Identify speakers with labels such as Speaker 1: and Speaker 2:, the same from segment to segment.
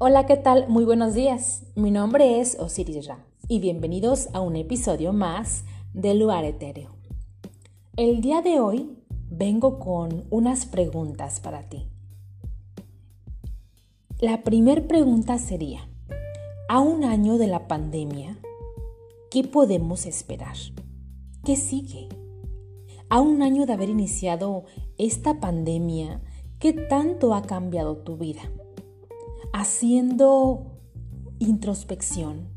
Speaker 1: Hola, ¿qué tal? Muy buenos días. Mi nombre es Osiris Ra y bienvenidos a un episodio más de Lugar Etéreo. El día de hoy vengo con unas preguntas para ti. La primera pregunta sería, a un año de la pandemia, ¿qué podemos esperar? ¿Qué sigue? A un año de haber iniciado esta pandemia, ¿qué tanto ha cambiado tu vida? Haciendo introspección,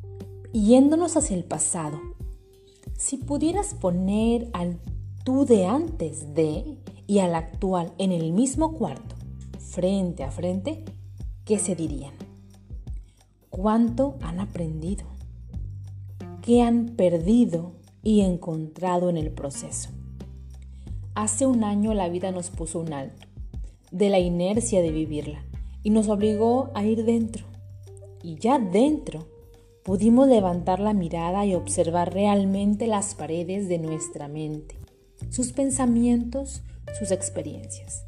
Speaker 1: yéndonos hacia el pasado. Si pudieras poner al tú de antes de y al actual en el mismo cuarto, frente a frente, ¿qué se dirían? ¿Cuánto han aprendido? ¿Qué han perdido y encontrado en el proceso? Hace un año la vida nos puso un alto, de la inercia de vivirla y nos obligó a ir dentro. Y ya dentro pudimos levantar la mirada y observar realmente las paredes de nuestra mente, sus pensamientos, sus experiencias,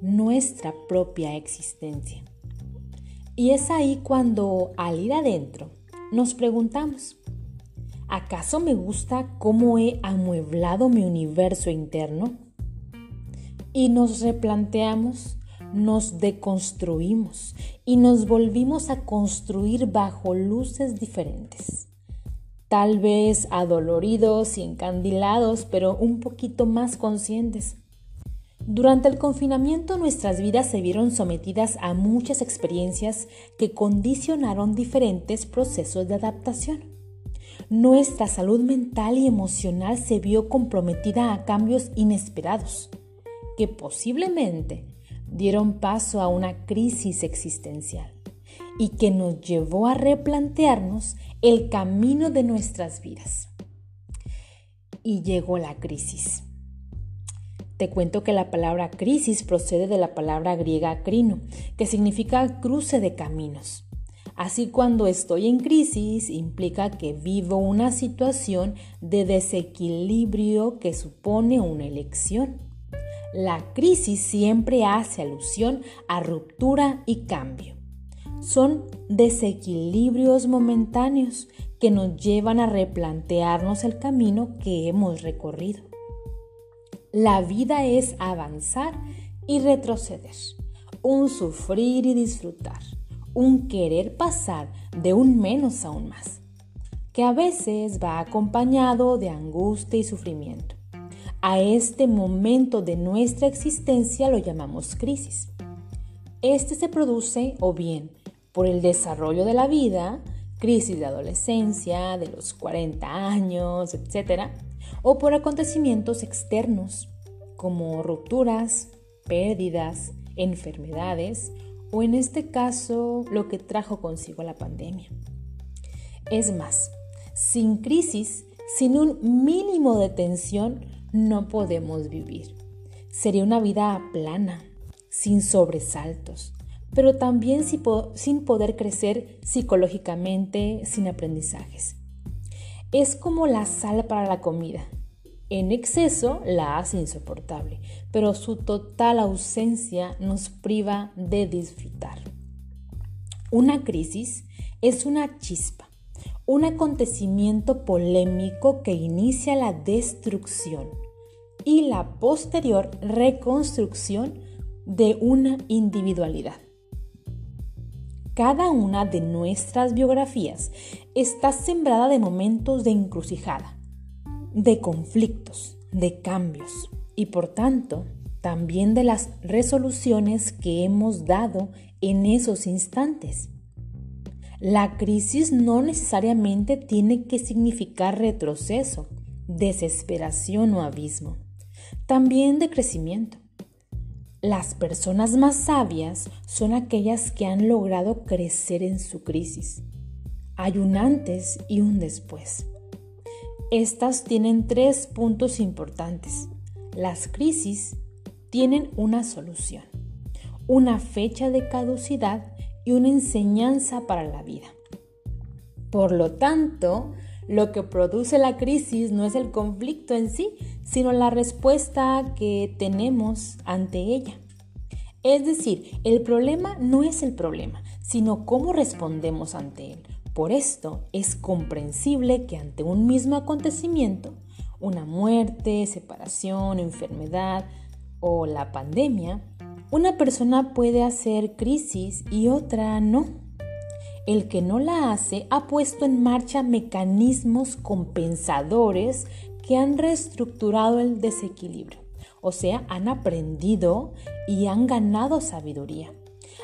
Speaker 1: nuestra propia existencia. Y es ahí cuando al ir adentro nos preguntamos, ¿acaso me gusta cómo he amueblado mi universo interno? Y nos replanteamos nos deconstruimos y nos volvimos a construir bajo luces diferentes. Tal vez adoloridos y encandilados, pero un poquito más conscientes. Durante el confinamiento nuestras vidas se vieron sometidas a muchas experiencias que condicionaron diferentes procesos de adaptación. Nuestra salud mental y emocional se vio comprometida a cambios inesperados, que posiblemente dieron paso a una crisis existencial y que nos llevó a replantearnos el camino de nuestras vidas. Y llegó la crisis. Te cuento que la palabra crisis procede de la palabra griega crino, que significa cruce de caminos. Así cuando estoy en crisis implica que vivo una situación de desequilibrio que supone una elección. La crisis siempre hace alusión a ruptura y cambio. Son desequilibrios momentáneos que nos llevan a replantearnos el camino que hemos recorrido. La vida es avanzar y retroceder, un sufrir y disfrutar, un querer pasar de un menos a un más, que a veces va acompañado de angustia y sufrimiento. A este momento de nuestra existencia lo llamamos crisis. Este se produce o bien por el desarrollo de la vida, crisis de adolescencia, de los 40 años, etc., o por acontecimientos externos como rupturas, pérdidas, enfermedades o en este caso lo que trajo consigo la pandemia. Es más, sin crisis, sin un mínimo de tensión, no podemos vivir. Sería una vida plana, sin sobresaltos, pero también sin poder crecer psicológicamente, sin aprendizajes. Es como la sal para la comida. En exceso la hace insoportable, pero su total ausencia nos priva de disfrutar. Una crisis es una chispa un acontecimiento polémico que inicia la destrucción y la posterior reconstrucción de una individualidad. Cada una de nuestras biografías está sembrada de momentos de encrucijada, de conflictos, de cambios y por tanto también de las resoluciones que hemos dado en esos instantes. La crisis no necesariamente tiene que significar retroceso, desesperación o abismo, también de crecimiento. Las personas más sabias son aquellas que han logrado crecer en su crisis. Hay un antes y un después. Estas tienen tres puntos importantes. Las crisis tienen una solución, una fecha de caducidad y una enseñanza para la vida. Por lo tanto, lo que produce la crisis no es el conflicto en sí, sino la respuesta que tenemos ante ella. Es decir, el problema no es el problema, sino cómo respondemos ante él. Por esto es comprensible que ante un mismo acontecimiento, una muerte, separación, enfermedad o la pandemia, una persona puede hacer crisis y otra no. El que no la hace ha puesto en marcha mecanismos compensadores que han reestructurado el desequilibrio, o sea, han aprendido y han ganado sabiduría.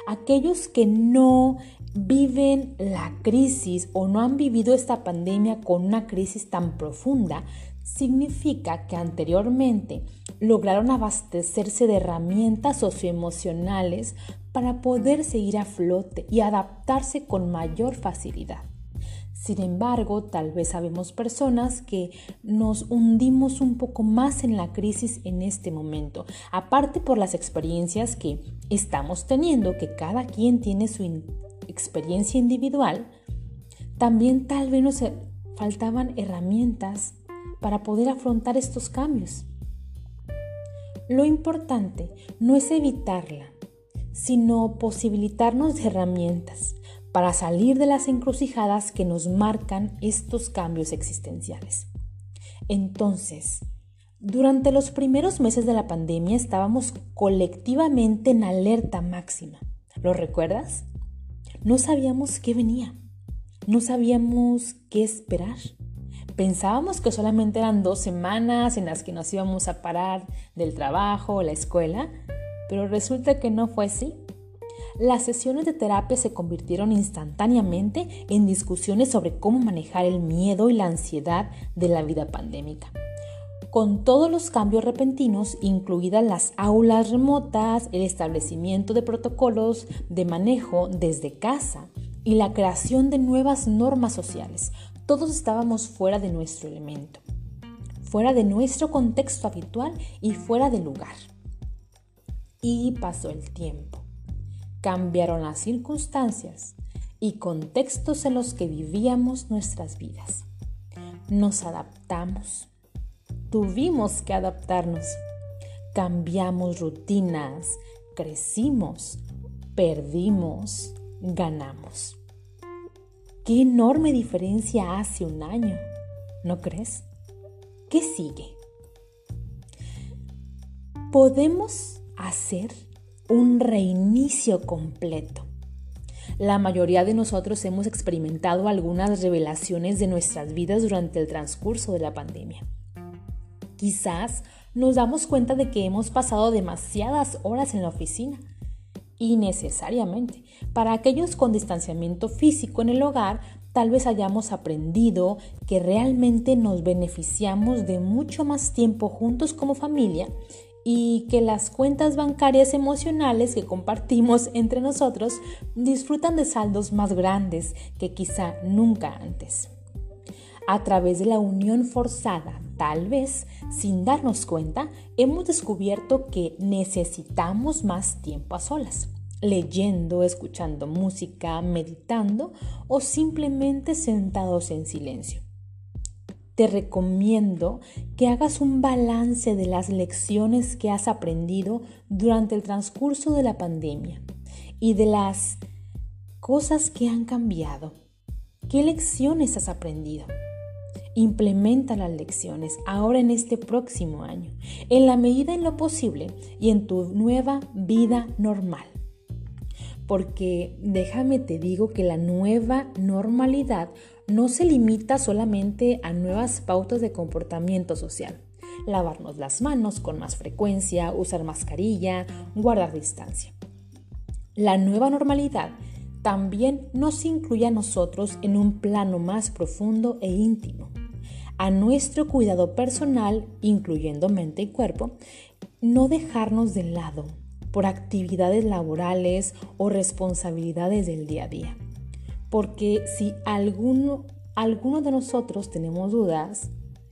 Speaker 1: Aquellos que no viven la crisis o no han vivido esta pandemia con una crisis tan profunda, significa que anteriormente lograron abastecerse de herramientas socioemocionales para poder seguir a flote y adaptarse con mayor facilidad. Sin embargo, tal vez sabemos personas que nos hundimos un poco más en la crisis en este momento, aparte por las experiencias que estamos teniendo, que cada quien tiene su experiencia individual, también tal vez nos faltaban herramientas para poder afrontar estos cambios. Lo importante no es evitarla, sino posibilitarnos herramientas para salir de las encrucijadas que nos marcan estos cambios existenciales. Entonces, durante los primeros meses de la pandemia estábamos colectivamente en alerta máxima. ¿Lo recuerdas? No sabíamos qué venía. No sabíamos qué esperar. Pensábamos que solamente eran dos semanas en las que nos íbamos a parar del trabajo o la escuela, pero resulta que no fue así. Las sesiones de terapia se convirtieron instantáneamente en discusiones sobre cómo manejar el miedo y la ansiedad de la vida pandémica. Con todos los cambios repentinos, incluidas las aulas remotas, el establecimiento de protocolos de manejo desde casa y la creación de nuevas normas sociales, todos estábamos fuera de nuestro elemento, fuera de nuestro contexto habitual y fuera de lugar. Y pasó el tiempo. Cambiaron las circunstancias y contextos en los que vivíamos nuestras vidas. Nos adaptamos. Tuvimos que adaptarnos. Cambiamos rutinas, crecimos, perdimos, ganamos. Qué enorme diferencia hace un año, ¿no crees? ¿Qué sigue? Podemos hacer un reinicio completo. La mayoría de nosotros hemos experimentado algunas revelaciones de nuestras vidas durante el transcurso de la pandemia. Quizás nos damos cuenta de que hemos pasado demasiadas horas en la oficina y necesariamente. Para aquellos con distanciamiento físico en el hogar, tal vez hayamos aprendido que realmente nos beneficiamos de mucho más tiempo juntos como familia y que las cuentas bancarias emocionales que compartimos entre nosotros disfrutan de saldos más grandes que quizá nunca antes. A través de la unión forzada, tal vez sin darnos cuenta, hemos descubierto que necesitamos más tiempo a solas, leyendo, escuchando música, meditando o simplemente sentados en silencio. Te recomiendo que hagas un balance de las lecciones que has aprendido durante el transcurso de la pandemia y de las cosas que han cambiado. ¿Qué lecciones has aprendido? Implementa las lecciones ahora en este próximo año, en la medida en lo posible y en tu nueva vida normal. Porque déjame te digo que la nueva normalidad no se limita solamente a nuevas pautas de comportamiento social. Lavarnos las manos con más frecuencia, usar mascarilla, guardar distancia. La nueva normalidad también nos incluye a nosotros en un plano más profundo e íntimo a nuestro cuidado personal, incluyendo mente y cuerpo, no dejarnos de lado por actividades laborales o responsabilidades del día a día. Porque si alguno, alguno de nosotros tenemos dudas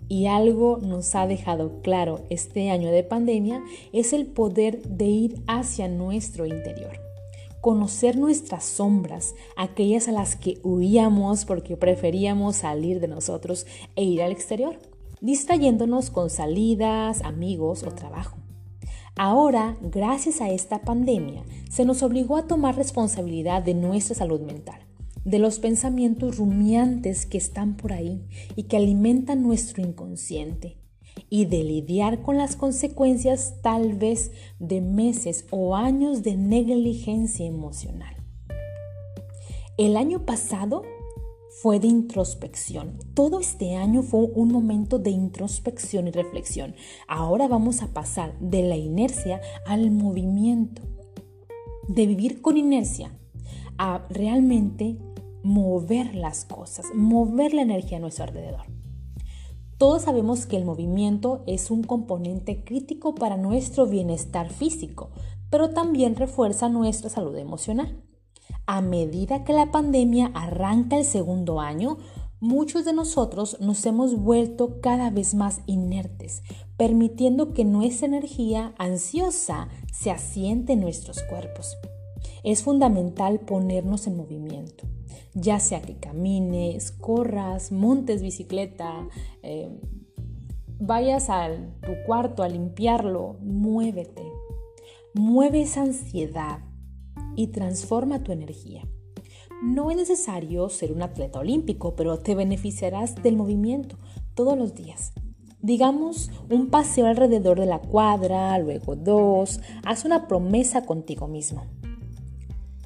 Speaker 1: y algo nos ha dejado claro este año de pandemia, es el poder de ir hacia nuestro interior conocer nuestras sombras, aquellas a las que huíamos porque preferíamos salir de nosotros e ir al exterior, distrayéndonos con salidas, amigos o trabajo. Ahora, gracias a esta pandemia, se nos obligó a tomar responsabilidad de nuestra salud mental, de los pensamientos rumiantes que están por ahí y que alimentan nuestro inconsciente, y de lidiar con las consecuencias tal vez de meses o años de negligencia emocional. El año pasado fue de introspección. Todo este año fue un momento de introspección y reflexión. Ahora vamos a pasar de la inercia al movimiento. De vivir con inercia a realmente mover las cosas, mover la energía a nuestro alrededor. Todos sabemos que el movimiento es un componente crítico para nuestro bienestar físico, pero también refuerza nuestra salud emocional. A medida que la pandemia arranca el segundo año, muchos de nosotros nos hemos vuelto cada vez más inertes, permitiendo que nuestra energía ansiosa se asiente en nuestros cuerpos. Es fundamental ponernos en movimiento ya sea que camines, corras, montes bicicleta, eh, vayas a tu cuarto a limpiarlo, muévete. Mueve esa ansiedad y transforma tu energía. No es necesario ser un atleta olímpico, pero te beneficiarás del movimiento todos los días. Digamos, un paseo alrededor de la cuadra, luego dos, haz una promesa contigo mismo.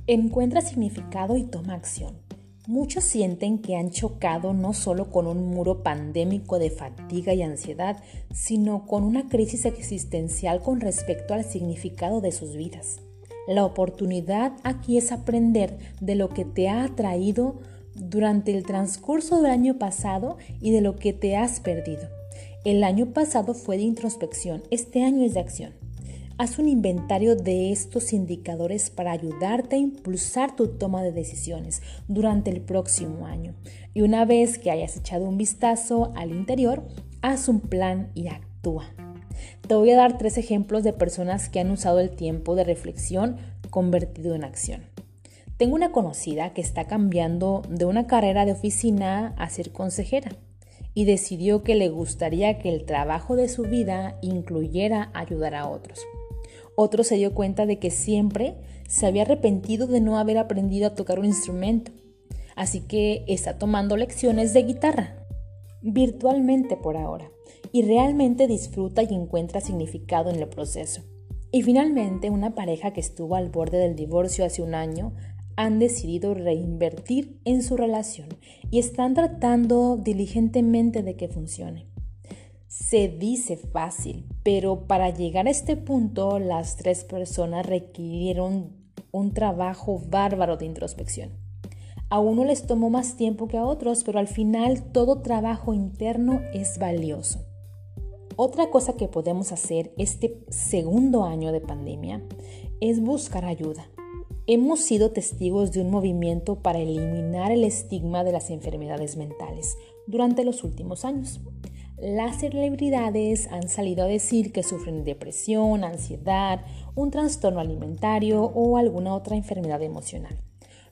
Speaker 1: Encuentra significado y toma acción. Muchos sienten que han chocado no solo con un muro pandémico de fatiga y ansiedad, sino con una crisis existencial con respecto al significado de sus vidas. La oportunidad aquí es aprender de lo que te ha atraído durante el transcurso del año pasado y de lo que te has perdido. El año pasado fue de introspección, este año es de acción. Haz un inventario de estos indicadores para ayudarte a impulsar tu toma de decisiones durante el próximo año. Y una vez que hayas echado un vistazo al interior, haz un plan y actúa. Te voy a dar tres ejemplos de personas que han usado el tiempo de reflexión convertido en acción. Tengo una conocida que está cambiando de una carrera de oficina a ser consejera y decidió que le gustaría que el trabajo de su vida incluyera ayudar a otros. Otro se dio cuenta de que siempre se había arrepentido de no haber aprendido a tocar un instrumento, así que está tomando lecciones de guitarra, virtualmente por ahora, y realmente disfruta y encuentra significado en el proceso. Y finalmente, una pareja que estuvo al borde del divorcio hace un año han decidido reinvertir en su relación y están tratando diligentemente de que funcione. Se dice fácil, pero para llegar a este punto las tres personas requirieron un trabajo bárbaro de introspección. A uno les tomó más tiempo que a otros, pero al final todo trabajo interno es valioso. Otra cosa que podemos hacer este segundo año de pandemia es buscar ayuda. Hemos sido testigos de un movimiento para eliminar el estigma de las enfermedades mentales durante los últimos años. Las celebridades han salido a decir que sufren depresión, ansiedad, un trastorno alimentario o alguna otra enfermedad emocional.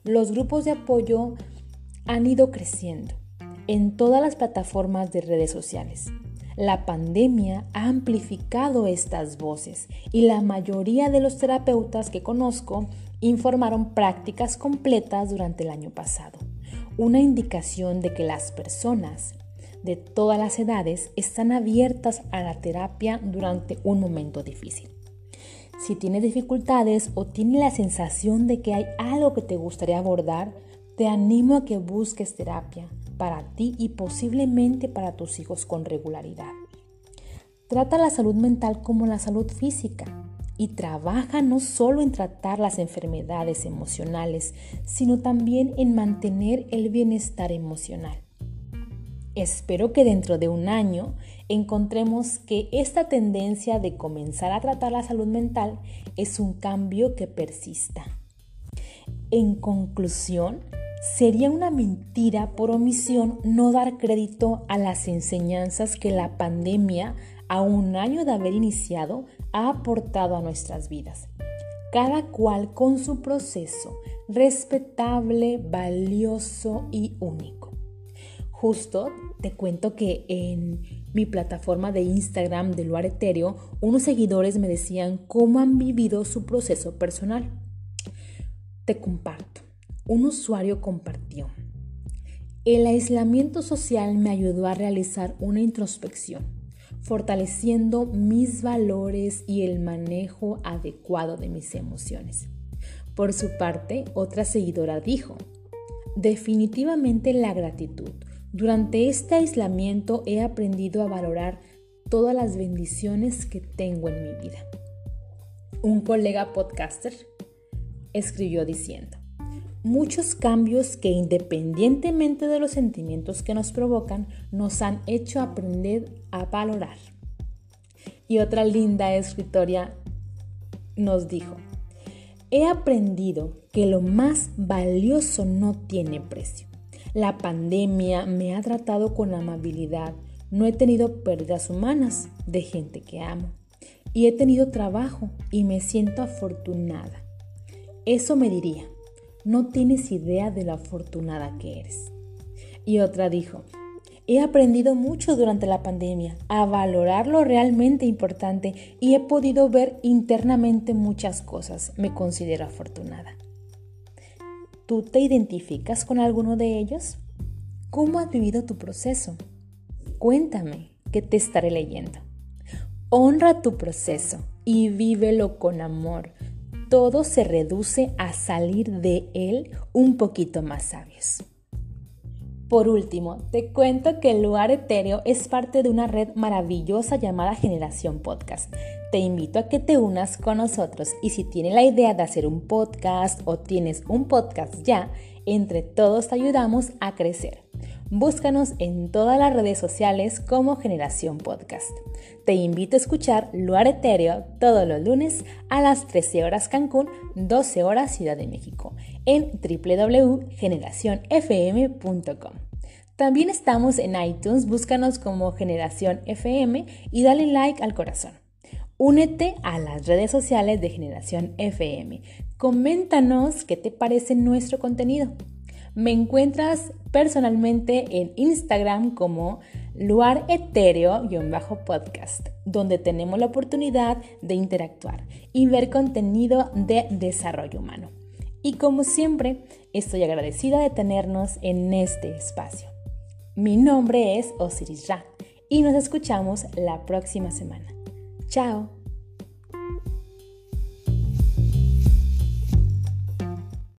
Speaker 1: Los grupos de apoyo han ido creciendo en todas las plataformas de redes sociales. La pandemia ha amplificado estas voces y la mayoría de los terapeutas que conozco informaron prácticas completas durante el año pasado, una indicación de que las personas de todas las edades están abiertas a la terapia durante un momento difícil. Si tienes dificultades o tienes la sensación de que hay algo que te gustaría abordar, te animo a que busques terapia para ti y posiblemente para tus hijos con regularidad. Trata la salud mental como la salud física y trabaja no solo en tratar las enfermedades emocionales, sino también en mantener el bienestar emocional. Espero que dentro de un año encontremos que esta tendencia de comenzar a tratar la salud mental es un cambio que persista. En conclusión, sería una mentira por omisión no dar crédito a las enseñanzas que la pandemia, a un año de haber iniciado, ha aportado a nuestras vidas. Cada cual con su proceso, respetable, valioso y único. Justo Te cuento que en mi plataforma de Instagram de Luar Etéreo, unos seguidores me decían cómo han vivido su proceso personal. Te comparto. Un usuario compartió. El aislamiento social me ayudó a realizar una introspección, fortaleciendo mis valores y el manejo adecuado de mis emociones. Por su parte, otra seguidora dijo, definitivamente la gratitud. Durante este aislamiento he aprendido a valorar todas las bendiciones que tengo en mi vida. Un colega podcaster escribió diciendo, muchos cambios que independientemente de los sentimientos que nos provocan, nos han hecho aprender a valorar. Y otra linda escritoria nos dijo, he aprendido que lo más valioso no tiene precio. La pandemia me ha tratado con amabilidad, no he tenido pérdidas humanas de gente que amo y he tenido trabajo y me siento afortunada. Eso me diría, no tienes idea de lo afortunada que eres. Y otra dijo, he aprendido mucho durante la pandemia a valorar lo realmente importante y he podido ver internamente muchas cosas. Me considero afortunada. ¿Tú te identificas con alguno de ellos? ¿Cómo has vivido tu proceso? Cuéntame, que te estaré leyendo. Honra tu proceso y vívelo con amor todo se reduce a salir de él un poquito más sabios. Por último, te cuento que el lugar etéreo es parte de una red maravillosa llamada Generación Podcast. Te invito a que te unas con nosotros y si tienes la idea de hacer un podcast o tienes un podcast ya, entre todos te ayudamos a crecer. Búscanos en todas las redes sociales como Generación Podcast. Te invito a escuchar Luar Etéreo todos los lunes a las 13 horas Cancún, 12 horas Ciudad de México en www.generacionfm.com. También estamos en iTunes, búscanos como Generación FM y dale like al corazón. Únete a las redes sociales de Generación FM. Coméntanos qué te parece nuestro contenido. Me encuentras personalmente en Instagram como Luar Etéreo-podcast, donde tenemos la oportunidad de interactuar y ver contenido de desarrollo humano. Y como siempre, estoy agradecida de tenernos en este espacio. Mi nombre es Osiris Ra y nos escuchamos la próxima semana. Chao.